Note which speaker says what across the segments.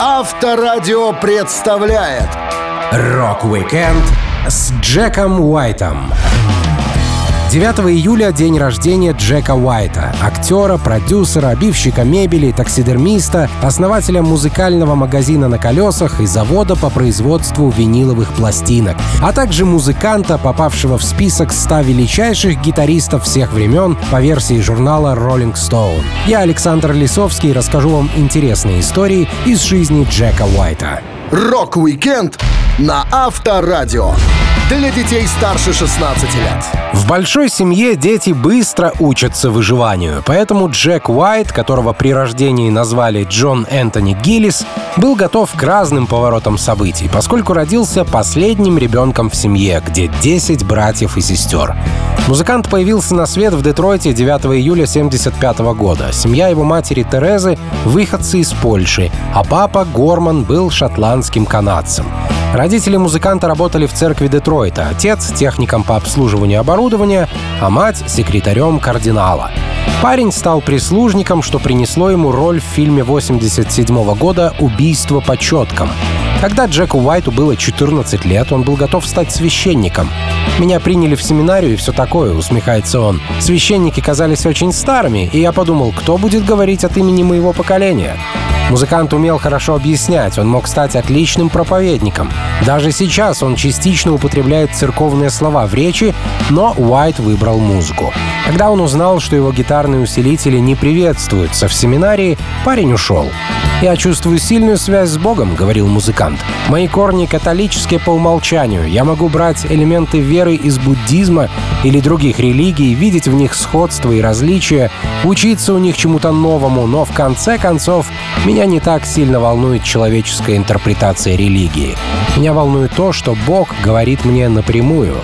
Speaker 1: Авторадио представляет
Speaker 2: Рок-викенд с Джеком Уайтом. 9 июля — день рождения Джека Уайта, актера, продюсера, обивщика мебели, таксидермиста, основателя музыкального магазина на колесах и завода по производству виниловых пластинок, а также музыканта, попавшего в список 100 величайших гитаристов всех времен по версии журнала Rolling Stone. Я, Александр Лисовский, расскажу вам интересные истории из жизни Джека Уайта.
Speaker 1: Рок-викенд на Авторадио. Для детей старше 16 лет.
Speaker 2: В большой семье дети быстро учатся выживанию, поэтому Джек Уайт, которого при рождении назвали Джон Энтони Гиллис, был готов к разным поворотам событий, поскольку родился последним ребенком в семье, где 10 братьев и сестер. Музыкант появился на свет в Детройте 9 июля 1975 года. Семья его матери Терезы — выходцы из Польши, а папа Горман был шотландским канадцем. Родители музыканта работали в церкви Детройта, отец — техником по обслуживанию оборудования, а мать — секретарем кардинала. Парень стал прислужником, что принесло ему роль в фильме 87 года «Убийство по четкам». Когда Джеку Уайту было 14 лет, он был готов стать священником. «Меня приняли в семинарию и все такое», — усмехается он. «Священники казались очень старыми, и я подумал, кто будет говорить от имени моего поколения?» Музыкант умел хорошо объяснять, он мог стать отличным проповедником. Даже сейчас он частично употребляет церковные слова в речи, но Уайт выбрал музыку. Когда он узнал, что его гитарные усилители не приветствуются в семинарии, парень ушел. «Я чувствую сильную связь с Богом», — говорил музыкант. «Мои корни католические по умолчанию. Я могу брать элементы веры из буддизма или других религий, видеть в них сходство и различия, учиться у них чему-то новому, но в конце концов меня не так сильно волнует человеческая интерпретация религии. Меня волнует то, что Бог говорит мне напрямую.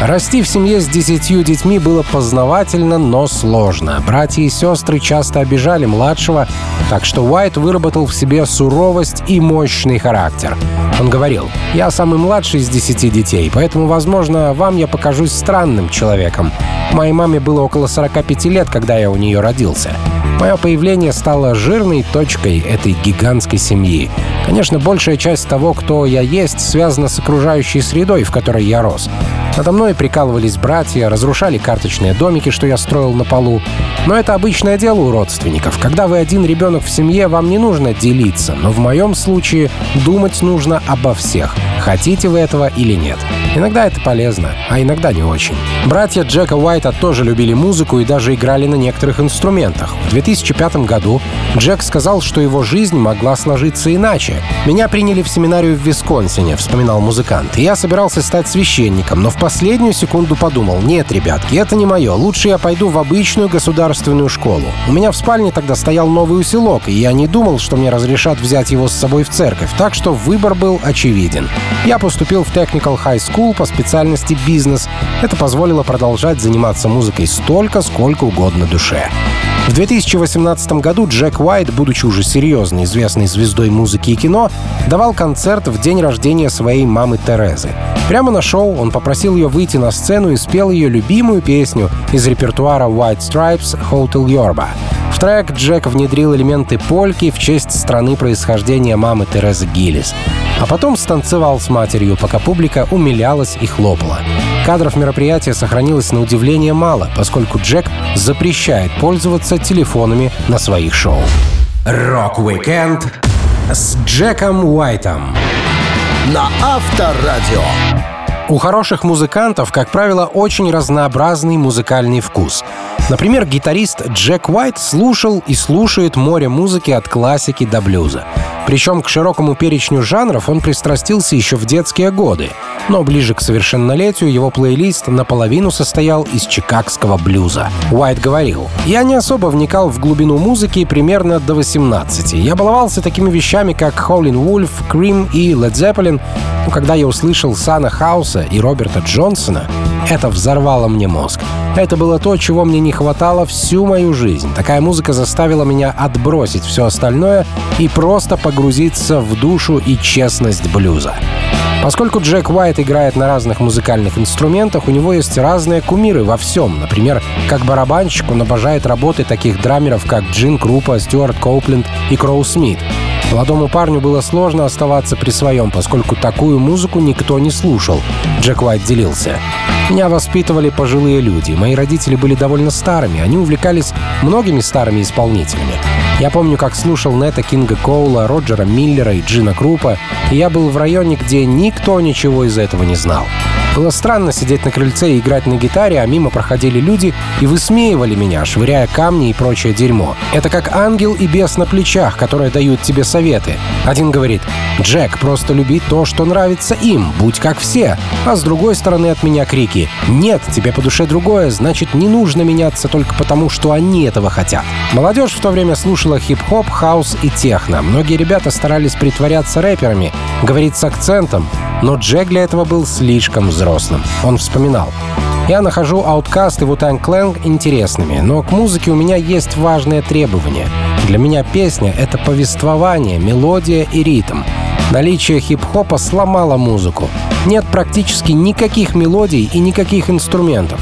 Speaker 2: Расти в семье с десятью детьми было познавательно, но сложно. Братья и сестры часто обижали младшего, так что Уайт выработал в себе суровость и мощный характер. Он говорил, «Я самый младший из десяти детей, поэтому, возможно, вам я покажусь странным человеком. Моей маме было около 45 лет, когда я у нее родился. Мое появление стало жирной точкой этой гигантской семьи. Конечно, большая часть того, кто я есть, связана с окружающей средой, в которой я рос. Надо мной прикалывались братья, разрушали карточные домики, что я строил на полу. Но это обычное дело у родственников. Когда вы один ребенок в семье, вам не нужно делиться. Но в моем случае думать нужно обо всех. Хотите вы этого или нет. Иногда это полезно, а иногда не очень. Братья Джека Уайта тоже любили музыку и даже играли на некоторых инструментах. В 2005 году Джек сказал, что его жизнь могла сложиться иначе. «Меня приняли в семинарию в Висконсине», — вспоминал музыкант. «И я собирался стать священником, но в последнюю секунду подумал, нет, ребятки, это не мое, лучше я пойду в обычную государственную школу. У меня в спальне тогда стоял новый усилок, и я не думал, что мне разрешат взять его с собой в церковь, так что выбор был очевиден. Я поступил в Technical High School по специальности бизнес. Это позволило продолжать заниматься музыкой столько, сколько угодно душе. В 2018 году Джек Уайт, будучи уже серьезно известной звездой музыки и кино, давал концерт в день рождения своей мамы Терезы. Прямо на шоу он попросил ее выйти на сцену и спел ее любимую песню из репертуара White Stripes «Hotel Yorba». В трек Джек внедрил элементы польки в честь страны происхождения мамы Терезы Гиллис. А потом станцевал с матерью, пока публика умилялась и хлопала. Кадров мероприятия сохранилось на удивление мало, поскольку Джек запрещает пользоваться телефонами на своих шоу. Рок-викенд с Джеком Уайтом
Speaker 1: на Авторадио.
Speaker 2: У хороших музыкантов, как правило, очень разнообразный музыкальный вкус. Например, гитарист Джек Уайт слушал и слушает море музыки от классики до блюза. Причем к широкому перечню жанров он пристрастился еще в детские годы. Но ближе к совершеннолетию его плейлист наполовину состоял из чикагского блюза. Уайт говорил, «Я не особо вникал в глубину музыки примерно до 18. Я баловался такими вещами, как Howlin' Wolf, Cream и Led Zeppelin. Но когда я услышал Сана Хауса и Роберта Джонсона, это взорвало мне мозг. Это было то, чего мне не хватало всю мою жизнь. Такая музыка заставила меня отбросить все остальное и просто погрузиться в душу и честность блюза. Поскольку Джек Уайт играет на разных музыкальных инструментах, у него есть разные кумиры во всем. Например, как барабанщик он обожает работы таких драмеров, как Джин Крупа, Стюарт Коупленд и Кроу Смит. Молодому парню было сложно оставаться при своем, поскольку такую музыку никто не слушал. Джек Уайт делился. Меня воспитывали пожилые люди. Мои родители были довольно старыми. Они увлекались многими старыми исполнителями. Я помню, как слушал Нета Кинга Коула, Роджера Миллера и Джина Крупа, и я был в районе, где никто ничего из этого не знал. Было странно сидеть на крыльце и играть на гитаре, а мимо проходили люди и высмеивали меня, швыряя камни и прочее дерьмо. Это как ангел и бес на плечах, которые дают тебе советы. Один говорит, «Джек, просто люби то, что нравится им, будь как все». А с другой стороны от меня крики, «Нет, тебе по душе другое, значит, не нужно меняться только потому, что они этого хотят». Молодежь в то время слушала хип-хоп, хаус и техно. Многие ребята старались притворяться рэперами, говорить с акцентом, но Джек для этого был слишком взрослым. Он вспоминал. Я нахожу Outcast и Wu-Tang Clan интересными, но к музыке у меня есть важные требования. Для меня песня — это повествование, мелодия и ритм. Наличие хип-хопа сломало музыку. Нет практически никаких мелодий и никаких инструментов.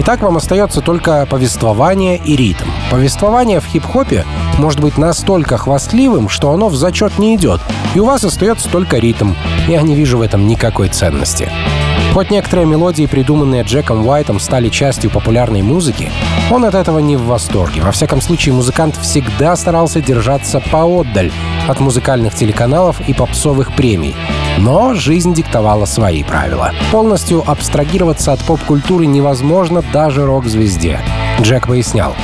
Speaker 2: И так вам остается только повествование и ритм. Повествование в хип-хопе может быть настолько хвастливым, что оно в зачет не идет, и у вас остается только ритм. Я не вижу в этом никакой ценности. Хоть некоторые мелодии, придуманные Джеком Уайтом, стали частью популярной музыки, он от этого не в восторге. Во всяком случае, музыкант всегда старался держаться поотдаль от музыкальных телеканалов и попсовых премий. Но жизнь диктовала свои правила. Полностью абстрагироваться от поп-культуры невозможно даже рок-звезде. Джек пояснял.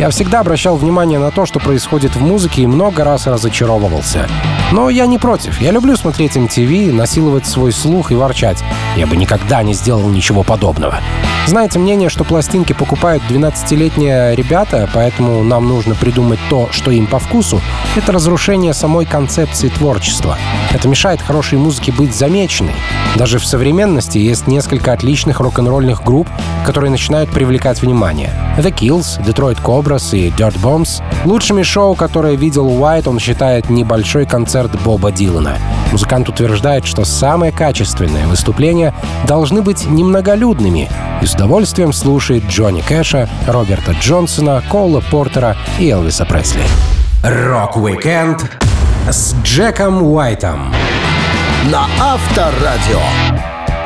Speaker 2: Я всегда обращал внимание на то, что происходит в музыке и много раз разочаровывался. Но я не против. Я люблю смотреть MTV, насиловать свой слух и ворчать. Я бы никогда не сделал ничего подобного. Знаете мнение, что пластинки покупают 12-летние ребята, поэтому нам нужно придумать то, что им по вкусу, это разрушение самой концепции творчества. Это мешает хорошей музыке быть замеченной. Даже в современности есть несколько отличных рок-н-ролльных групп, которые начинают привлекать внимание. The Kills, Detroit Cobras и Dirtbombs. Лучшими шоу, которые видел Уайт, он считает небольшой концерт Боба Дилана. Музыкант утверждает, что самые качественные выступления должны быть немноголюдными и с удовольствием слушает Джонни Кэша, Роберта Джонсона, Коула Портера и Элвиса Пресли. Рок-викенд с Джеком Уайтом
Speaker 1: на Авторадио.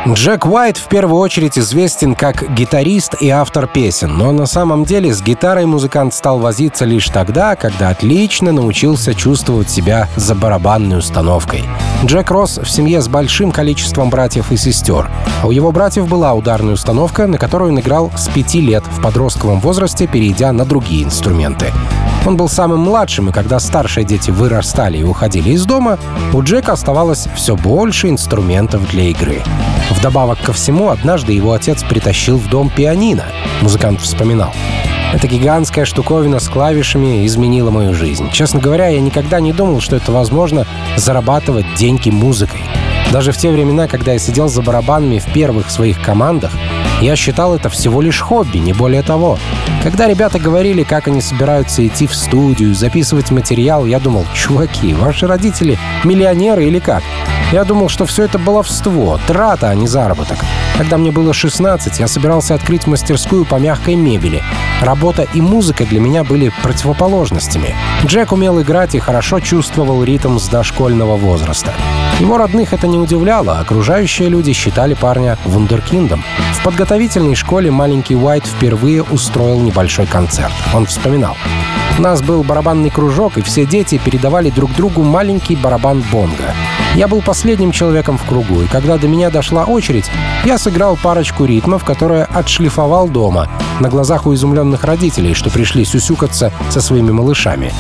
Speaker 2: Джек Уайт в первую очередь известен как гитарист и автор песен, но на самом деле с гитарой музыкант стал возиться лишь тогда, когда отлично научился чувствовать себя за барабанной установкой. Джек рос в семье с большим количеством братьев и сестер. У его братьев была ударная установка, на которую он играл с пяти лет в подростковом возрасте, перейдя на другие инструменты. Он был самым младшим, и когда старшие дети вырастали и уходили из дома, у Джека оставалось все больше инструментов для игры. Вдобавок ко всему, однажды его отец притащил в дом пианино. Музыкант вспоминал. Эта гигантская штуковина с клавишами изменила мою жизнь. Честно говоря, я никогда не думал, что это возможно зарабатывать деньги музыкой. Даже в те времена, когда я сидел за барабанами в первых своих командах, я считал это всего лишь хобби, не более того. Когда ребята говорили, как они собираются идти в студию, записывать материал, я думал, чуваки, ваши родители миллионеры или как? Я думал, что все это баловство, трата, а не заработок. Когда мне было 16, я собирался открыть мастерскую по мягкой мебели. Работа и музыка для меня были противоположностями. Джек умел играть и хорошо чувствовал ритм с дошкольного возраста. Его родных это не удивляло, окружающие люди считали парня вундеркиндом. В подготовительной школе маленький Уайт впервые устроил небольшой концерт. Он вспоминал. У нас был барабанный кружок, и все дети передавали друг другу маленький барабан бонга. Я был последним человеком в кругу, и когда до меня дошла очередь, я сыграл парочку ритмов, которые отшлифовал дома, на глазах у изумленных родителей, что пришли сюсюкаться со своими малышами.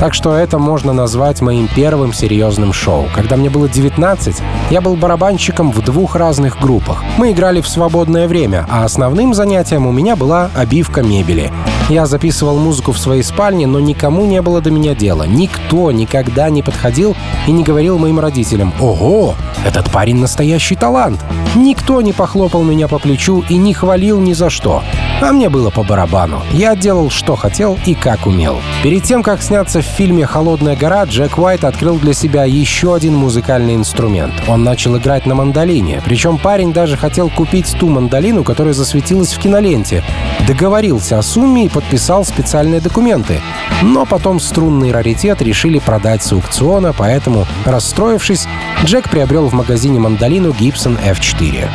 Speaker 2: Так что это можно назвать моим первым серьезным шоу. Когда мне было 19, я был барабанщиком в двух разных группах. Мы играли в свободное время, а основным занятием у меня была обивка мебели. Я записывал музыку в своей спальне, но никому не было до меня дела. Никто никогда не подходил и не говорил моим родителям «Ого, этот парень настоящий талант». Никто не похлопал меня по плечу и не хвалил ни за что. А мне было по барабану. Я делал, что хотел и как умел. Перед тем, как сняться в фильме «Холодная гора», Джек Уайт открыл для себя еще один музыкальный инструмент. Он начал играть на мандолине. Причем парень даже хотел купить ту мандолину, которая засветилась в киноленте. Договорился о сумме и подписал специальные документы. Но потом струнный раритет решили продать с аукциона, поэтому, расстроившись, Джек приобрел в магазине мандолину Gibson F4.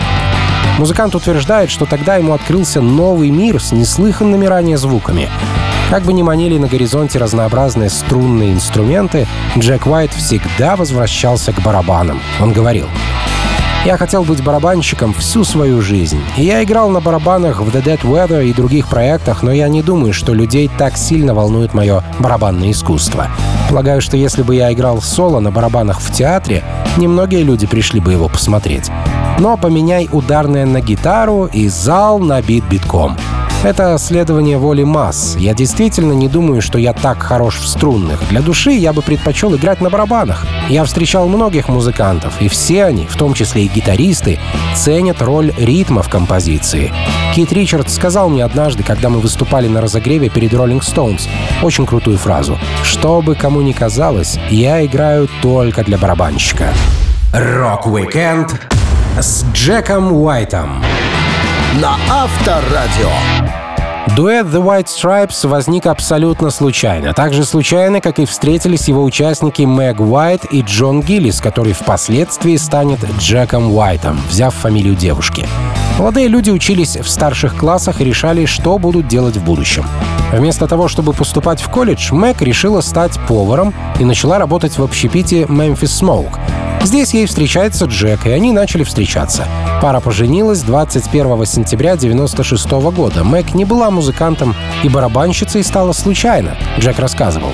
Speaker 2: Музыкант утверждает, что тогда ему открылся новый мир с неслыханными ранее звуками. Как бы ни манили на горизонте разнообразные струнные инструменты, Джек Уайт всегда возвращался к барабанам. Он говорил, я хотел быть барабанщиком всю свою жизнь. И я играл на барабанах в The Dead Weather и других проектах, но я не думаю, что людей так сильно волнует мое барабанное искусство. Полагаю, что если бы я играл соло на барабанах в театре, немногие люди пришли бы его посмотреть. Но поменяй ударное на гитару, и зал набит битком. Это следование воли масс. Я действительно не думаю, что я так хорош в струнных. Для души я бы предпочел играть на барабанах. Я встречал многих музыкантов, и все они, в том числе и гитаристы, ценят роль ритма в композиции. Кит Ричардс сказал мне однажды, когда мы выступали на разогреве перед Rolling Stones, очень крутую фразу. «Что бы кому ни казалось, я играю только для барабанщика». Рок-викенд с Джеком Уайтом
Speaker 1: на Авторадио.
Speaker 2: Дуэт The White Stripes возник абсолютно случайно. Так же случайно, как и встретились его участники Мэг Уайт и Джон Гиллис, который впоследствии станет Джеком Уайтом, взяв фамилию девушки. Молодые люди учились в старших классах и решали, что будут делать в будущем. Вместо того, чтобы поступать в колледж, Мэг решила стать поваром и начала работать в общепите Memphis Smoke — Здесь ей встречается Джек, и они начали встречаться. Пара поженилась 21 сентября 96 года. Мэг не была музыкантом и барабанщицей стала случайно, Джек рассказывал.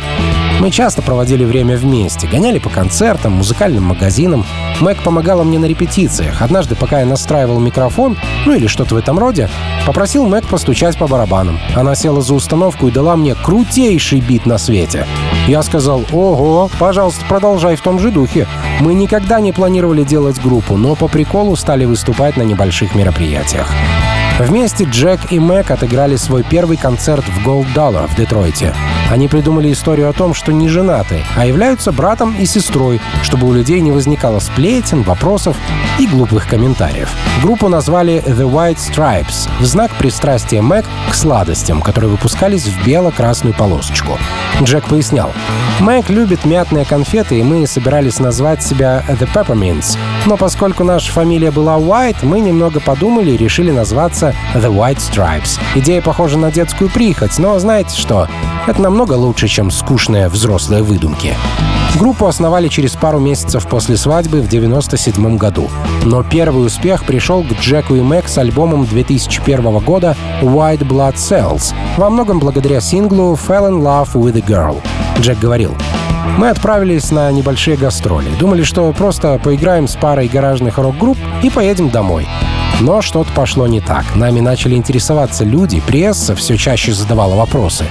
Speaker 2: Мы часто проводили время вместе, гоняли по концертам, музыкальным магазинам. Мэг помогала мне на репетициях. Однажды, пока я настраивал микрофон, ну или что-то в этом роде, попросил Мэг постучать по барабанам. Она села за установку и дала мне крутейший бит на свете. Я сказал, ого, пожалуйста, продолжай в том же духе. Мы никогда не планировали делать группу, но по приколу стали выступать на небольших мероприятиях. Вместе Джек и Мэг отыграли свой первый концерт в Gold Dollar в Детройте. Они придумали историю о том, что не женаты, а являются братом и сестрой, чтобы у людей не возникало сплетен, вопросов и глупых комментариев. Группу назвали The White Stripes в знак пристрастия Мэг к сладостям, которые выпускались в бело-красную полосочку. Джек пояснял, Мэг любит мятные конфеты, и мы собирались назвать себя The Peppermints. Но поскольку наша фамилия была White, мы немного подумали и решили назваться The White Stripes. Идея похожа на детскую прихоть, но знаете что? Это намного лучше, чем скучные взрослые выдумки. Группу основали через пару месяцев после свадьбы в 97 году. Но первый успех пришел к Джеку и Мэг с альбомом 2001 года White Blood Cells, во многом благодаря синглу Fell in Love with a Girl. Джек говорил, мы отправились на небольшие гастроли. Думали, что просто поиграем с парой гаражных рок-групп и поедем домой. Но что-то пошло не так. Нами начали интересоваться люди, пресса все чаще задавала вопросы.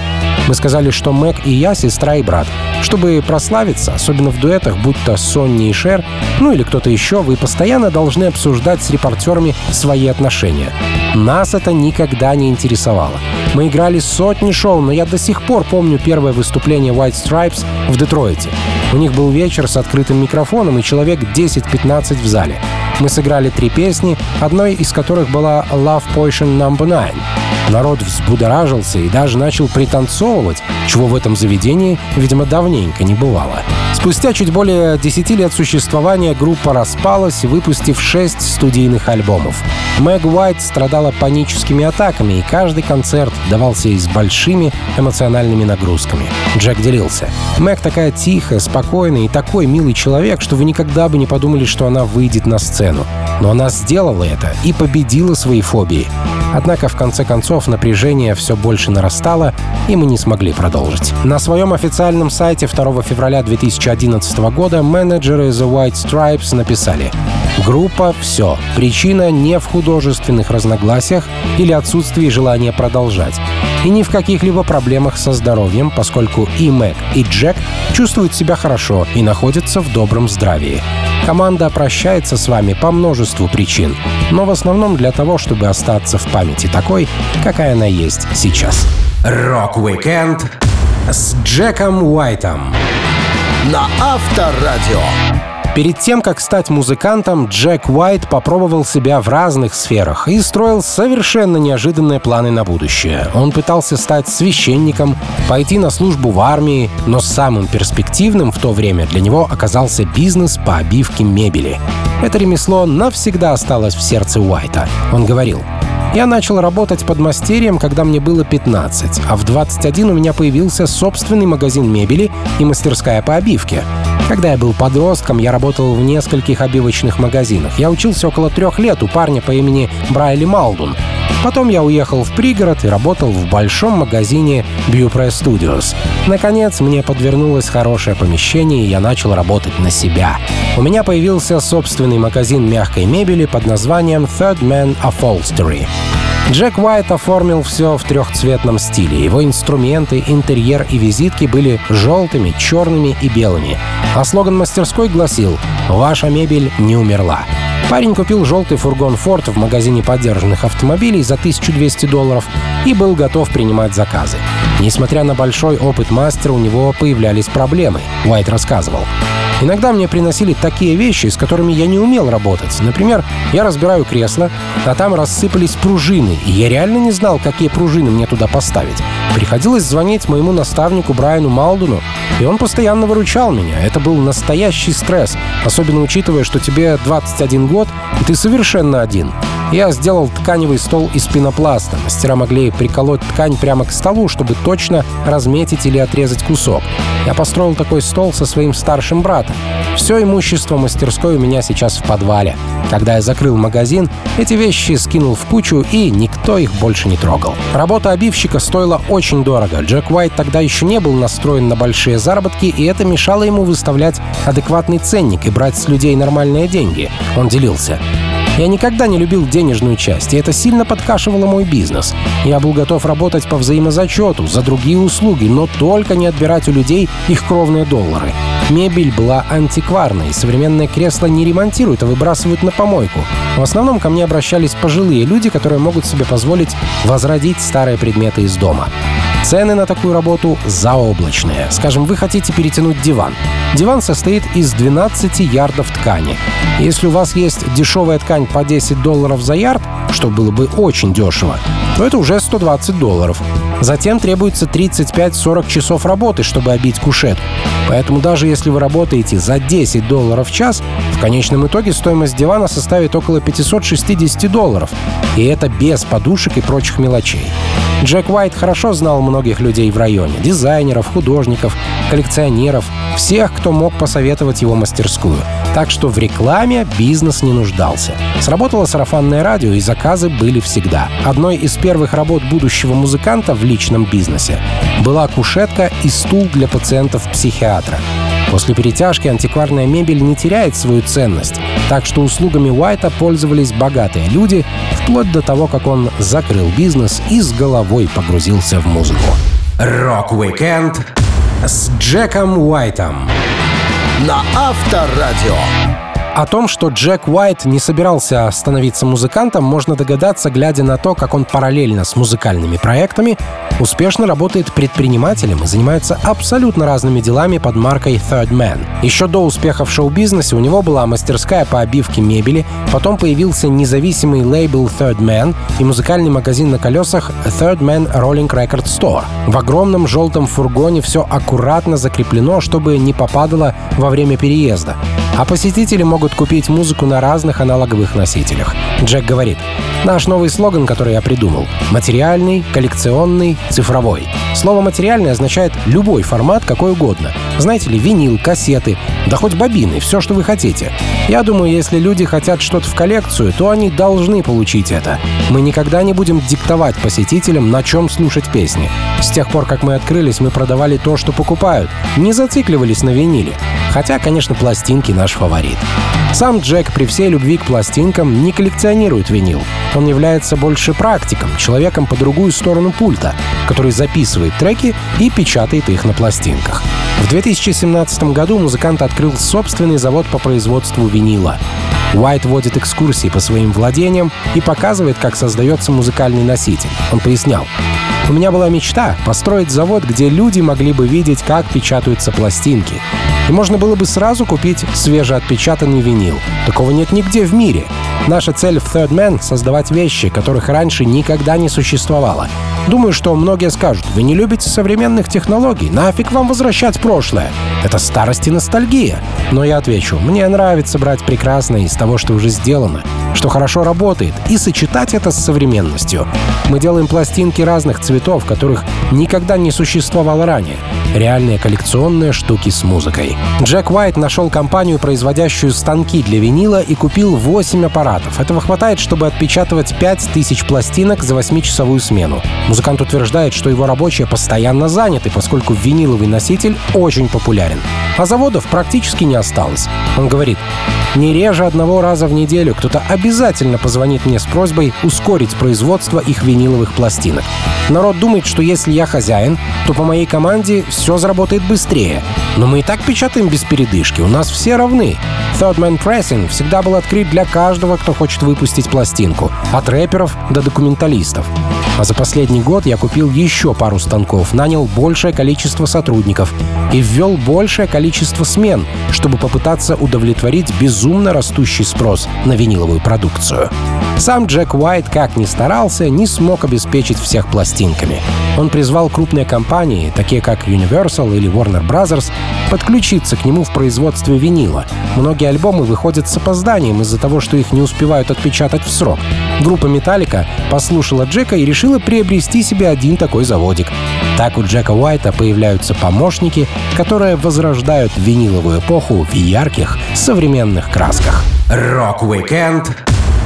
Speaker 2: Мы сказали, что Мэг и я сестра и брат. Чтобы прославиться, особенно в дуэтах, будь то Сонни и Шер, ну или кто-то еще, вы постоянно должны обсуждать с репортерами свои отношения. Нас это никогда не интересовало. Мы играли сотни шоу, но я до сих пор помню первое выступление White Stripes в Детройте. У них был вечер с открытым микрофоном и человек 10-15 в зале. Мы сыграли три песни, одной из которых была Love Potion No. 9. Народ взбудоражился и даже начал пританцовывать, чего в этом заведении, видимо, давненько не бывало. Спустя чуть более 10 лет существования группа распалась, выпустив 6 студийных альбомов. Мэг Уайт страдала паническими атаками, и каждый концерт давался ей с большими эмоциональными нагрузками. Джек делился. Мэг такая тихая, спокойная и такой милый человек, что вы никогда бы не подумали, что она выйдет на сцену. Но она сделала это и победила свои фобии. Однако, в конце концов, напряжение все больше нарастало, и мы не смогли продолжить. На своем официальном сайте 2 февраля 2011 года менеджеры The White Stripes написали «Группа — все. Причина не в художественных разногласиях или отсутствии желания продолжать. И не в каких-либо проблемах со здоровьем, поскольку и Мэг, и Джек чувствуют себя хорошо и находятся в добром здравии. Команда прощается с вами по множеству причин, но в основном для того, чтобы остаться в памяти такой, какая она есть сейчас. Рок-викенд с Джеком Уайтом
Speaker 1: на Авторадио.
Speaker 2: Перед тем, как стать музыкантом, Джек Уайт попробовал себя в разных сферах и строил совершенно неожиданные планы на будущее. Он пытался стать священником, пойти на службу в армии, но самым перспективным в то время для него оказался бизнес по обивке мебели. Это ремесло навсегда осталось в сердце Уайта. Он говорил, я начал работать под мастерием, когда мне было 15, а в 21 у меня появился собственный магазин мебели и мастерская по обивке. Когда я был подростком, я работал в нескольких обивочных магазинах. Я учился около трех лет у парня по имени Брайли Малдун. Потом я уехал в пригород и работал в большом магазине Bupre Studios. Наконец, мне подвернулось хорошее помещение, и я начал работать на себя. У меня появился собственный магазин мягкой мебели под названием Third Man Upholstery. Джек Уайт оформил все в трехцветном стиле. Его инструменты, интерьер и визитки были желтыми, черными и белыми. А слоган мастерской гласил «Ваша мебель не умерла». Парень купил желтый фургон Ford в магазине поддержанных автомобилей за 1200 долларов и был готов принимать заказы. Несмотря на большой опыт мастера, у него появлялись проблемы, Уайт рассказывал. Иногда мне приносили такие вещи, с которыми я не умел работать. Например, я разбираю кресло, а там рассыпались пружины, и я реально не знал, какие пружины мне туда поставить. Приходилось звонить моему наставнику Брайану Малдуну, и он постоянно выручал меня. Это был настоящий стресс, особенно учитывая, что тебе 21 год, и ты совершенно один. Я сделал тканевый стол из пенопласта. Мастера могли приколоть ткань прямо к столу, чтобы точно разметить или отрезать кусок. Я построил такой стол со своим старшим братом. Все имущество мастерской у меня сейчас в подвале. Когда я закрыл магазин, эти вещи скинул в кучу, и никто их больше не трогал. Работа обивщика стоила очень дорого. Джек Уайт тогда еще не был настроен на большие заработки, и это мешало ему выставлять адекватный ценник и брать с людей нормальные деньги. Он делился. Я никогда не любил денежную часть, и это сильно подкашивало мой бизнес. Я был готов работать по взаимозачету, за другие услуги, но только не отбирать у людей их кровные доллары. Мебель была антикварной, современное кресло не ремонтируют, а выбрасывают на помойку. В основном ко мне обращались пожилые люди, которые могут себе позволить возродить старые предметы из дома. Цены на такую работу заоблачные. Скажем, вы хотите перетянуть диван. Диван состоит из 12 ярдов ткани. Если у вас есть дешевая ткань по 10 долларов за ярд, что было бы очень дешево, то это уже 120 долларов. Затем требуется 35-40 часов работы, чтобы обить кушетку. Поэтому даже если вы работаете за 10 долларов в час, в конечном итоге стоимость дивана составит около 560 долларов. И это без подушек и прочих мелочей. Джек Уайт хорошо знал многих людей в районе — дизайнеров, художников, коллекционеров, всех, кто мог посоветовать его мастерскую. Так что в рекламе бизнес не нуждался. Сработало сарафанное радио, и заказы были всегда. Одной из первых работ будущего музыканта в личном бизнесе была кушетка и стул для пациентов психиатра. После перетяжки антикварная мебель не теряет свою ценность, так что услугами Уайта пользовались богатые люди, вплоть до того, как он закрыл бизнес и с головой погрузился в музыку. Рок-викенд с Джеком Уайтом
Speaker 1: на Авторадио.
Speaker 2: О том, что Джек Уайт не собирался становиться музыкантом, можно догадаться, глядя на то, как он параллельно с музыкальными проектами успешно работает предпринимателем и занимается абсолютно разными делами под маркой Third Man. Еще до успеха в шоу-бизнесе у него была мастерская по обивке мебели, потом появился независимый лейбл Third Man и музыкальный магазин на колесах Third Man Rolling Record Store. В огромном желтом фургоне все аккуратно закреплено, чтобы не попадало во время переезда. А посетители могут купить музыку на разных аналоговых носителях. Джек говорит, наш новый слоган, который я придумал — материальный, коллекционный, цифровой. Слово «материальный» означает любой формат, какой угодно. Знаете ли, винил, кассеты, да хоть бобины, все, что вы хотите. Я думаю, если люди хотят что-то в коллекцию, то они должны получить это. Мы никогда не будем диктовать посетителям, на чем слушать песни. С тех пор, как мы открылись, мы продавали то, что покупают. Не зацикливались на виниле. Хотя, конечно, пластинки наш фаворит. Сам Джек при всей любви к пластинкам не коллекционирует винил. Он является больше практиком, человеком по другую сторону пульта, который записывает треки и печатает их на пластинках. В 2017 году музыкант открыл собственный завод по производству винила. Уайт водит экскурсии по своим владениям и показывает, как создается музыкальный носитель. Он пояснял. У меня была мечта построить завод, где люди могли бы видеть, как печатаются пластинки. И можно было бы сразу купить свежеотпечатанный винил. Такого нет нигде в мире. Наша цель в Third Man — создавать вещи, которых раньше никогда не существовало. Думаю, что многие скажут, вы не любите современных технологий, нафиг вам возвращать прошлое. Это старость и ностальгия. Но я отвечу, мне нравится брать прекрасное из того, что уже сделано, что хорошо работает, и сочетать это с современностью. Мы делаем пластинки разных цветов, которых никогда не существовало ранее. Реальные коллекционные штуки с музыкой. Джек Уайт нашел компанию, производящую станки для винила, и купил 8 аппаратов. Этого хватает, чтобы отпечатывать 5000 пластинок за 8-часовую смену. Музыкант утверждает, что его рабочие постоянно заняты, поскольку виниловый носитель очень популярен. А заводов практически не осталось. Он говорит, не реже одного раза в неделю кто-то обязательно позвонит мне с просьбой ускорить производство их виниловых пластинок. Народ думает, что если я хозяин, то по моей команде все заработает быстрее. Но мы и так печатаем без передышки, у нас все равны. Third Man Pressing всегда был открыт для каждого, кто хочет выпустить пластинку, от рэперов до документалистов. А за последний год я купил еще пару станков, нанял большее количество сотрудников и ввел большее количество смен, чтобы попытаться удовлетворить безумно растущий спрос на виниловую продукцию. Сам Джек Уайт, как ни старался, не смог обеспечить всех пластинками. Он призвал крупные компании, такие как Universal или Warner Bros., подключиться к нему в производстве винила. Многие альбомы выходят с опозданием из-за того, что их не успевают отпечатать в срок. Группа Металлика послушала Джека и решила приобрести себе один такой заводик. Так у Джека Уайта появляются помощники, которые возрождают виниловую эпоху в ярких современных красках. Рок-викенд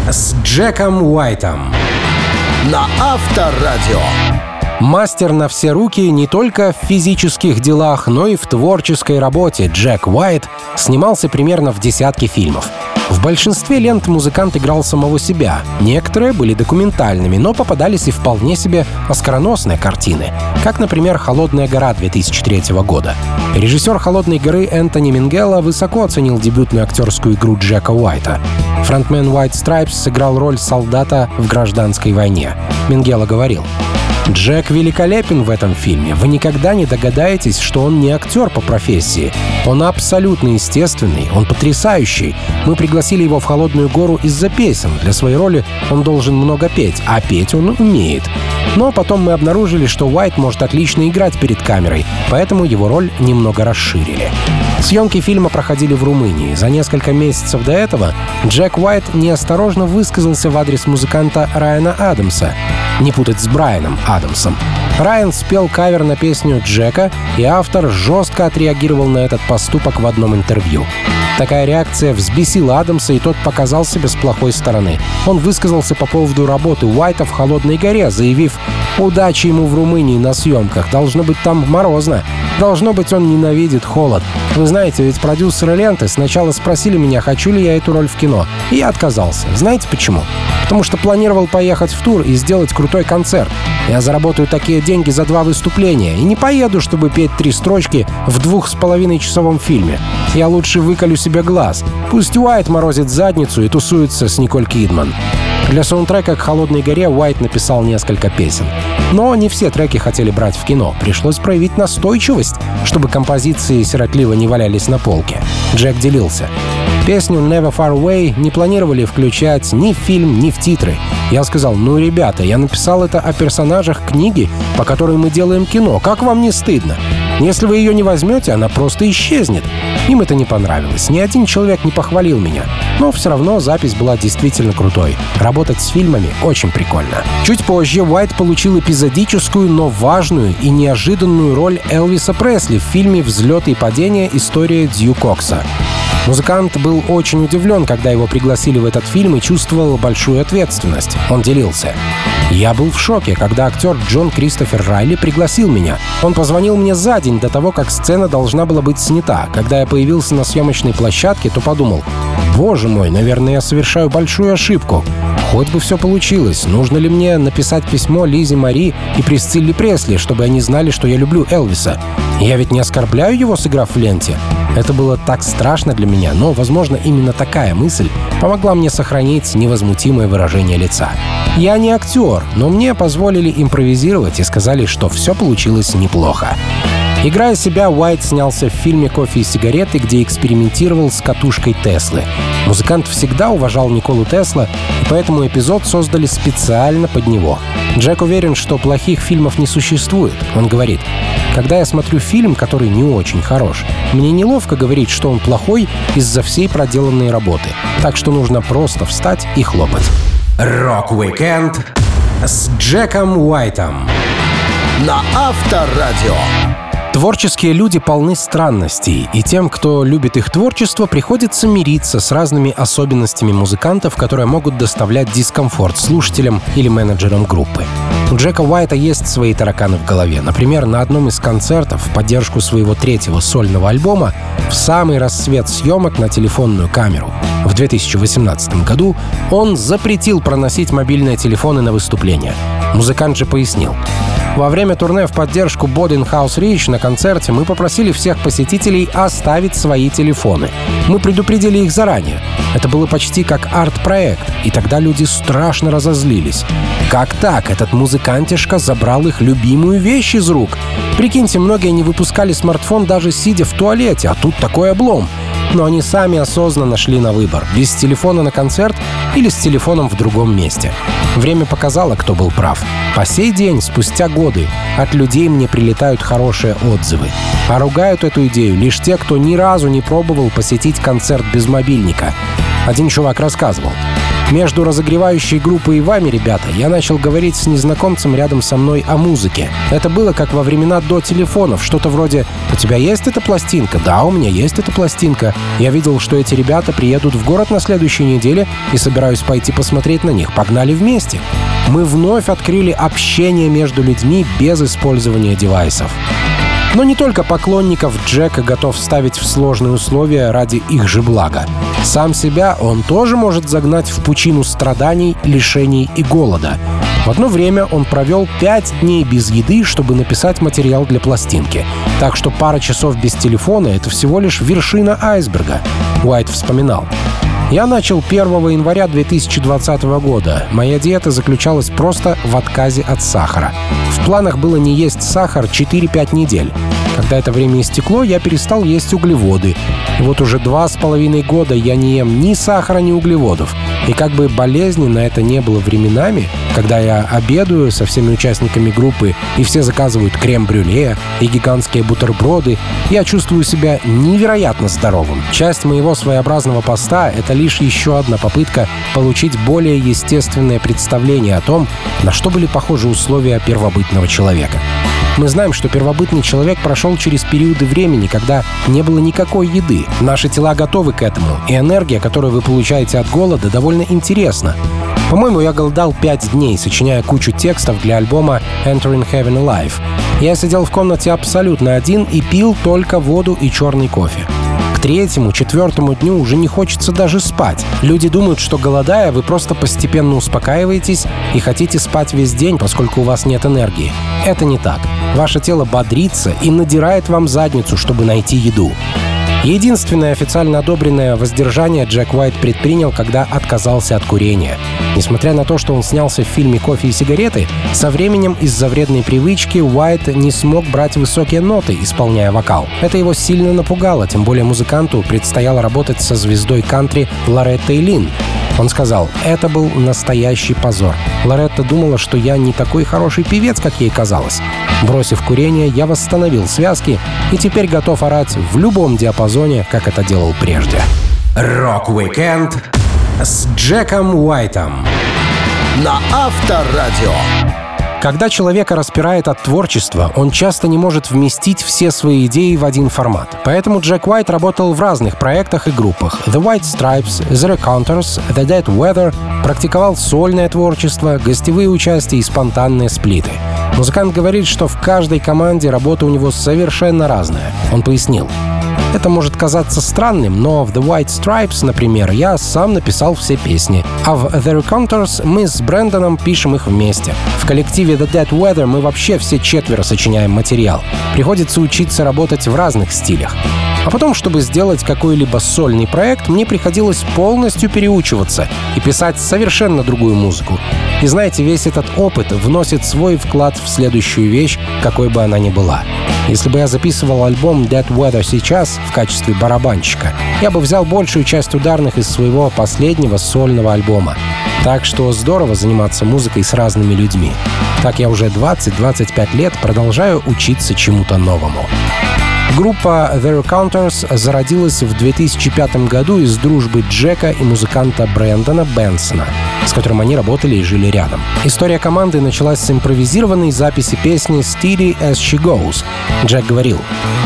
Speaker 2: с Джеком Уайтом.
Speaker 1: На Авторадио.
Speaker 2: Мастер на все руки не только в физических делах, но и в творческой работе Джек Уайт снимался примерно в десятке фильмов. В большинстве лент музыкант играл самого себя. Некоторые были документальными, но попадались и вполне себе оскароносные картины, как, например, «Холодная гора» 2003 года. Режиссер «Холодной горы» Энтони Мингелла высоко оценил дебютную актерскую игру Джека Уайта. Фронтмен White Stripes сыграл роль солдата в гражданской войне. Мингелла говорил, Джек великолепен в этом фильме. Вы никогда не догадаетесь, что он не актер по профессии. Он абсолютно естественный, он потрясающий. Мы пригласили его в «Холодную гору» из-за песен. Для своей роли он должен много петь, а петь он умеет. Но потом мы обнаружили, что Уайт может отлично играть перед камерой, поэтому его роль немного расширили. Съемки фильма проходили в Румынии. За несколько месяцев до этого Джек Уайт неосторожно высказался в адрес музыканта Райана Адамса. Не путать с Брайаном Адамсом. Райан спел кавер на песню Джека, и автор жестко отреагировал на этот поступок в одном интервью. Такая реакция взбесила Адамса, и тот показал себя с плохой стороны. Он высказался по поводу работы Уайта в «Холодной горе», заявив «Удачи ему в Румынии на съемках. Должно быть там морозно. Должно быть, он ненавидит холод. Вы знаете, ведь продюсеры ленты сначала спросили меня, хочу ли я эту роль в кино. И я отказался. Знаете почему? Потому что планировал поехать в тур и сделать крутой концерт. Я заработаю такие деньги за два выступления и не поеду, чтобы петь три строчки в двух с половиной часовом фильме. Я лучше выколю себе глаз. Пусть Уайт морозит задницу и тусуется с Николь Кидман. Для саундтрека к «Холодной горе» Уайт написал несколько песен. Но не все треки хотели брать в кино. Пришлось проявить настойчивость, чтобы композиции сиротливо не валялись на полке. Джек делился. Песню «Never Far Away» не планировали включать ни в фильм, ни в титры. Я сказал, ну, ребята, я написал это о персонажах книги, по которой мы делаем кино. Как вам не стыдно? Если вы ее не возьмете, она просто исчезнет. Им это не понравилось. Ни один человек не похвалил меня. Но все равно запись была действительно крутой. Работать с фильмами очень прикольно. Чуть позже Уайт получил эпизодическую, но важную и неожиданную роль Элвиса Пресли в фильме «Взлет и падение. История Дью Кокса». Музыкант был очень удивлен, когда его пригласили в этот фильм и чувствовал большую ответственность. Он делился. «Я был в шоке, когда актер Джон Кристофер Райли пригласил меня. Он позвонил мне за день до того, как сцена должна была быть снята. Когда я появился на съемочной площадке, то подумал, боже мой, наверное, я совершаю большую ошибку. Хоть бы все получилось. Нужно ли мне написать письмо Лизе Мари и Присцилле Пресли, чтобы они знали, что я люблю Элвиса? Я ведь не оскорбляю его, сыграв в ленте. Это было так страшно для меня, но, возможно, именно такая мысль помогла мне сохранить невозмутимое выражение лица. Я не актер, но мне позволили импровизировать и сказали, что все получилось неплохо. Играя себя, Уайт снялся в фильме «Кофе и сигареты», где экспериментировал с катушкой Теслы. Музыкант всегда уважал Николу Тесла, и поэтому эпизод создали специально под него. Джек уверен, что плохих фильмов не существует. Он говорит, «Когда я смотрю фильм, который не очень хорош, мне неловко говорить, что он плохой из-за всей проделанной работы. Так что нужно просто встать и хлопать». Рок-викенд с Джеком Уайтом
Speaker 1: на Авторадио.
Speaker 2: Творческие люди полны странностей, и тем, кто любит их творчество, приходится мириться с разными особенностями музыкантов, которые могут доставлять дискомфорт слушателям или менеджерам группы. У Джека Уайта есть свои тараканы в голове. Например, на одном из концертов в поддержку своего третьего сольного альбома в самый расцвет съемок на телефонную камеру в 2018 году он запретил проносить мобильные телефоны на выступления. Музыкант же пояснил. Во время турне в поддержку Bodin House на концерте мы попросили всех посетителей оставить свои телефоны. Мы предупредили их заранее. Это было почти как арт-проект, и тогда люди страшно разозлились. Как так? Этот музыкантишка забрал их любимую вещь из рук. Прикиньте, многие не выпускали смартфон даже сидя в туалете, а тут такой облом но они сами осознанно шли на выбор — без телефона на концерт или с телефоном в другом месте. Время показало, кто был прав. По сей день, спустя годы, от людей мне прилетают хорошие отзывы. А ругают эту идею лишь те, кто ни разу не пробовал посетить концерт без мобильника. Один чувак рассказывал. Между разогревающей группой и вами, ребята, я начал говорить с незнакомцем рядом со мной о музыке. Это было как во времена до телефонов, что-то вроде «У тебя есть эта пластинка?» «Да, у меня есть эта пластинка». Я видел, что эти ребята приедут в город на следующей неделе и собираюсь пойти посмотреть на них. Погнали вместе. Мы вновь открыли общение между людьми без использования девайсов. Но не только поклонников Джека готов ставить в сложные условия ради их же блага. Сам себя он тоже может загнать в пучину страданий, лишений и голода. В одно время он провел пять дней без еды, чтобы написать материал для пластинки. Так что пара часов без телефона — это всего лишь вершина айсберга. Уайт вспоминал. Я начал 1 января 2020 года. Моя диета заключалась просто в отказе от сахара. В планах было не есть сахар 4-5 недель. Когда это время истекло, я перестал есть углеводы. И вот уже два с половиной года я не ем ни сахара, ни углеводов. И как бы болезненно это не было временами, когда я обедаю со всеми участниками группы, и все заказывают крем-брюле и гигантские бутерброды, я чувствую себя невероятно здоровым. Часть моего своеобразного поста — это лишь еще одна попытка получить более естественное представление о том, на что были похожи условия первобытного человека. Мы знаем, что первобытный человек прошел через периоды времени, когда не было никакой еды. Наши тела готовы к этому, и энергия, которую вы получаете от голода, довольно интересна. По-моему, я голодал пять дней, сочиняя кучу текстов для альбома Entering Heaven Alive. Я сидел в комнате абсолютно один и пил только воду и черный кофе третьему, четвертому дню уже не хочется даже спать. Люди думают, что голодая, вы просто постепенно успокаиваетесь и хотите спать весь день, поскольку у вас нет энергии. Это не так. Ваше тело бодрится и надирает вам задницу, чтобы найти еду. Единственное официально одобренное воздержание Джек Уайт предпринял, когда отказался от курения. Несмотря на то, что он снялся в фильме «Кофе и сигареты», со временем из-за вредной привычки Уайт не смог брать высокие ноты, исполняя вокал. Это его сильно напугало, тем более музыканту предстояло работать со звездой кантри Лореттой Лин, он сказал, это был настоящий позор. Лоретта думала, что я не такой хороший певец, как ей казалось. Бросив курение, я восстановил связки и теперь готов орать в любом диапазоне, как это делал прежде. Рок-викенд с Джеком Уайтом
Speaker 1: на Авторадио.
Speaker 2: Когда человека распирает от творчества, он часто не может вместить все свои идеи в один формат. Поэтому Джек Уайт работал в разных проектах и группах. The White Stripes, The Raconteurs, The Dead Weather, практиковал сольное творчество, гостевые участия и спонтанные сплиты. Музыкант говорит, что в каждой команде работа у него совершенно разная. Он пояснил. Это может казаться странным, но в The White Stripes, например, я сам написал все песни, а в The Recounters мы с Брэндоном пишем их вместе. В коллективе The Dead Weather мы вообще все четверо сочиняем материал. Приходится учиться работать в разных стилях. А потом, чтобы сделать какой-либо сольный проект, мне приходилось полностью переучиваться и писать совершенно другую музыку. И знаете, весь этот опыт вносит свой вклад в следующую вещь, какой бы она ни была. Если бы я записывал альбом Dead Weather сейчас в качестве барабанщика, я бы взял большую часть ударных из своего последнего сольного альбома. Так что здорово заниматься музыкой с разными людьми. Так я уже 20-25 лет продолжаю учиться чему-то новому. Группа The Recounters зародилась в 2005 году из дружбы Джека и музыканта Брэндона Бенсона, с которым они работали и жили рядом. История команды началась с импровизированной записи песни «Steady as she goes». Джек говорил,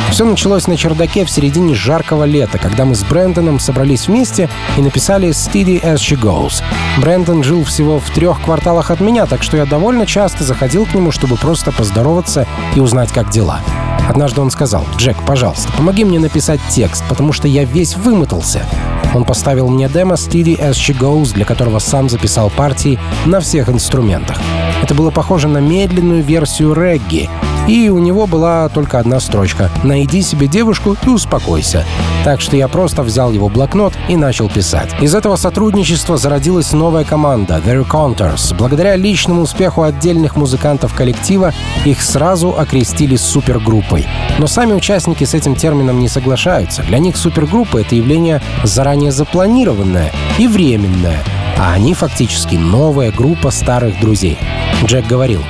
Speaker 2: «Все началось на чердаке в середине жаркого лета, когда мы с Брэндоном собрались вместе и написали «Steady as she goes». Брэндон жил всего в трех кварталах от меня, так что я довольно часто заходил к нему, чтобы просто поздороваться и узнать, как дела. Однажды он сказал, «Джек, пожалуйста, помоги мне написать текст, потому что я весь вымотался». Он поставил мне демо «Steady as she goes», для которого сам записал партии на всех инструментах. Это было похоже на медленную версию регги, и у него была только одна строчка «Найди себе девушку и успокойся». Так что я просто взял его блокнот и начал писать. Из этого сотрудничества зародилась новая команда The Recounters. Благодаря личному успеху отдельных музыкантов коллектива их сразу окрестили супергруппой. Но сами участники с этим термином не соглашаются. Для них супергруппа — это явление заранее запланированное и временное, а они фактически новая группа старых друзей. Джек говорил,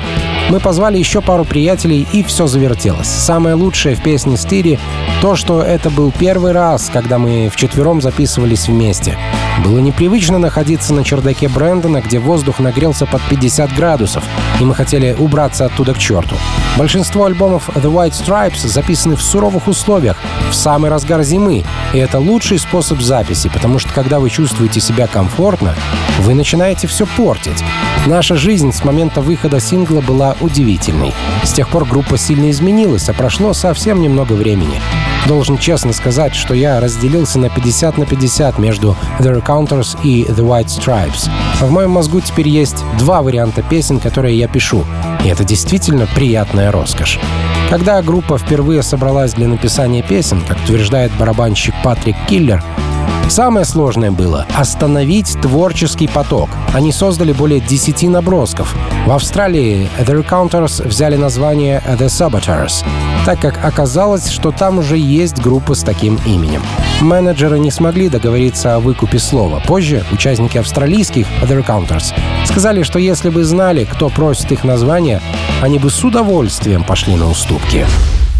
Speaker 2: мы позвали еще пару приятелей, и все завертелось. Самое лучшее в песне Стири — то, что это был первый раз, когда мы вчетвером записывались вместе. Было непривычно находиться на чердаке Брэндона, где воздух нагрелся под 50 градусов, и мы хотели убраться оттуда к черту. Большинство альбомов The White Stripes записаны в суровых условиях, в самый разгар зимы, и это лучший способ записи, потому что когда вы чувствуете себя комфортно, вы начинаете все портить. Наша жизнь с момента выхода сингла была удивительной. С тех пор группа сильно изменилась, а прошло совсем немного времени. Должен честно сказать, что я разделился на 50 на 50 между The Recounters и The White Stripes. В моем мозгу теперь есть два варианта песен, которые я пишу, и это действительно приятная роскошь. Когда группа впервые собралась для написания песен, как утверждает барабанщик Патрик Киллер, Самое сложное было — остановить творческий поток. Они создали более 10 набросков. В Австралии The Recounters взяли название The Saboteurs, так как оказалось, что там уже есть группа с таким именем. Менеджеры не смогли договориться о выкупе слова. Позже участники австралийских The Raconteurs сказали, что если бы знали, кто просит их название, они бы с удовольствием пошли на уступки.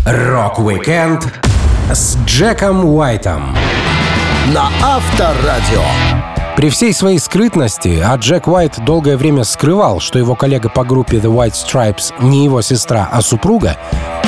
Speaker 2: Рок-викенд с Джеком Уайтом
Speaker 1: на Авторадио.
Speaker 2: При всей своей скрытности, а Джек Уайт долгое время скрывал, что его коллега по группе The White Stripes не его сестра, а супруга,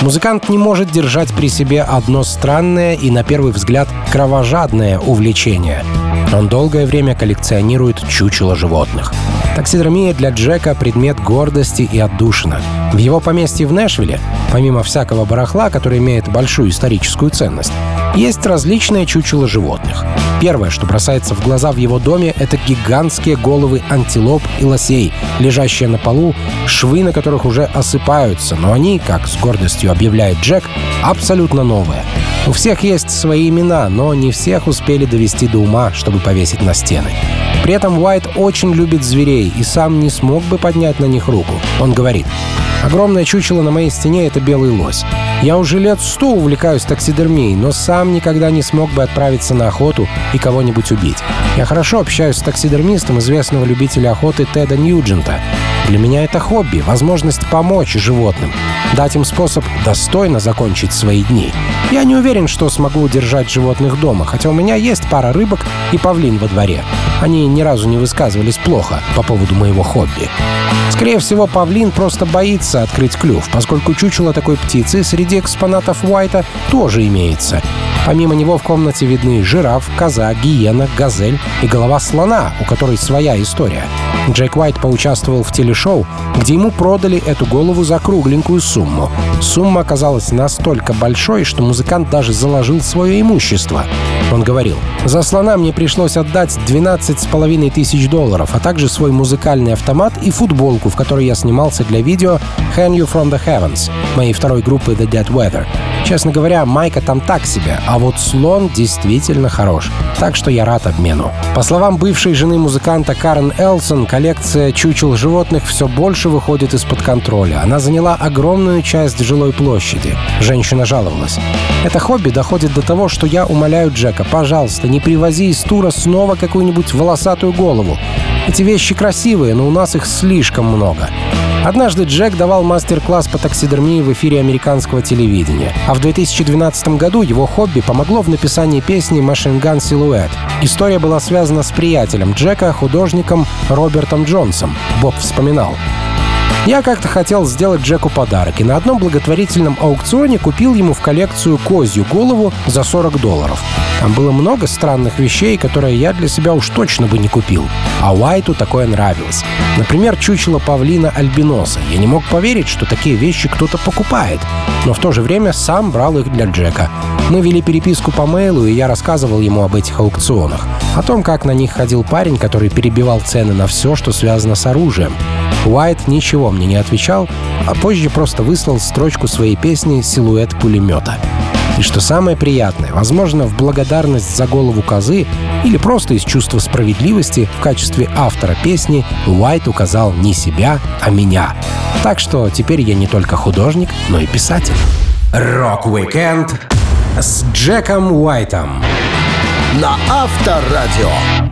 Speaker 2: музыкант не может держать при себе одно странное и, на первый взгляд, кровожадное увлечение. Он долгое время коллекционирует чучело животных. Таксидермия для Джека — предмет гордости и отдушина. В его поместье в Нэшвилле, помимо всякого барахла, который имеет большую историческую ценность, есть различные чучела животных. Первое, что бросается в глаза в его доме, это гигантские головы антилоп и лосей, лежащие на полу, швы на которых уже осыпаются, но они, как с гордостью объявляет Джек, абсолютно новые. У всех есть свои имена, но не всех успели довести до ума, чтобы повесить на стены. При этом Уайт очень любит зверей и сам не смог бы поднять на них руку. Он говорит, Огромное чучело на моей стене — это белый лось. Я уже лет сто увлекаюсь таксидермией, но сам никогда не смог бы отправиться на охоту и кого-нибудь убить. Я хорошо общаюсь с таксидермистом известного любителя охоты Теда Ньюджента. Для меня это хобби, возможность помочь животным, дать им способ достойно закончить свои дни. Я не уверен, что смогу удержать животных дома, хотя у меня есть пара рыбок и павлин во дворе. Они ни разу не высказывались плохо по поводу моего хобби. Скорее всего, павлин просто боится открыть клюв, поскольку чучело такой птицы среди экспонатов Уайта тоже имеется. Помимо него в комнате видны жираф, коза, гиена, газель и голова слона, у которой своя история. Джек Уайт поучаствовал в телешоу, где ему продали эту голову за кругленькую сумму. Сумма оказалась настолько большой, что музыкант даже заложил свое имущество. Он говорил, «За слона мне пришлось отдать 12 с половиной тысяч долларов, а также свой музыкальный автомат и футболку, в которой я снимался для видео «Hang You From The Heavens» моей второй группы The Dead Weather. Честно говоря, майка там так себе, а вот слон действительно хорош. Так что я рад обмену. По словам бывшей жены музыканта Карен Элсон, коллекция чучел животных все больше выходит из-под контроля. Она заняла огромную часть жилой площади. Женщина жаловалась. Это хобби доходит до того, что я умоляю Джека, пожалуйста, не привози из тура снова какую-нибудь волосатую голову. Эти вещи красивые, но у нас их слишком много. Однажды Джек давал мастер-класс по таксидермии в эфире американского телевидения. А в 2012 году его хобби помогло в написании песни «Machine Gun Silhouette». История была связана с приятелем Джека, художником Робертом Джонсом. Боб вспоминал. Я как-то хотел сделать Джеку подарок и на одном благотворительном аукционе купил ему в коллекцию козью голову за 40 долларов. Там было много странных вещей, которые я для себя уж точно бы не купил. А Уайту такое нравилось. Например, чучело павлина альбиноса. Я не мог поверить, что такие вещи кто-то покупает. Но в то же время сам брал их для Джека. Мы вели переписку по мейлу, и я рассказывал ему об этих аукционах. О том, как на них ходил парень, который перебивал цены на все, что связано с оружием. Уайт ничего мне не отвечал, а позже просто выслал строчку своей песни «Силуэт пулемета». И что самое приятное, возможно, в благодарность за голову козы или просто из чувства справедливости в качестве автора песни Уайт указал не себя, а меня. Так что теперь я не только художник, но и писатель. Рок-викенд с Джеком Уайтом
Speaker 1: на Авторадио.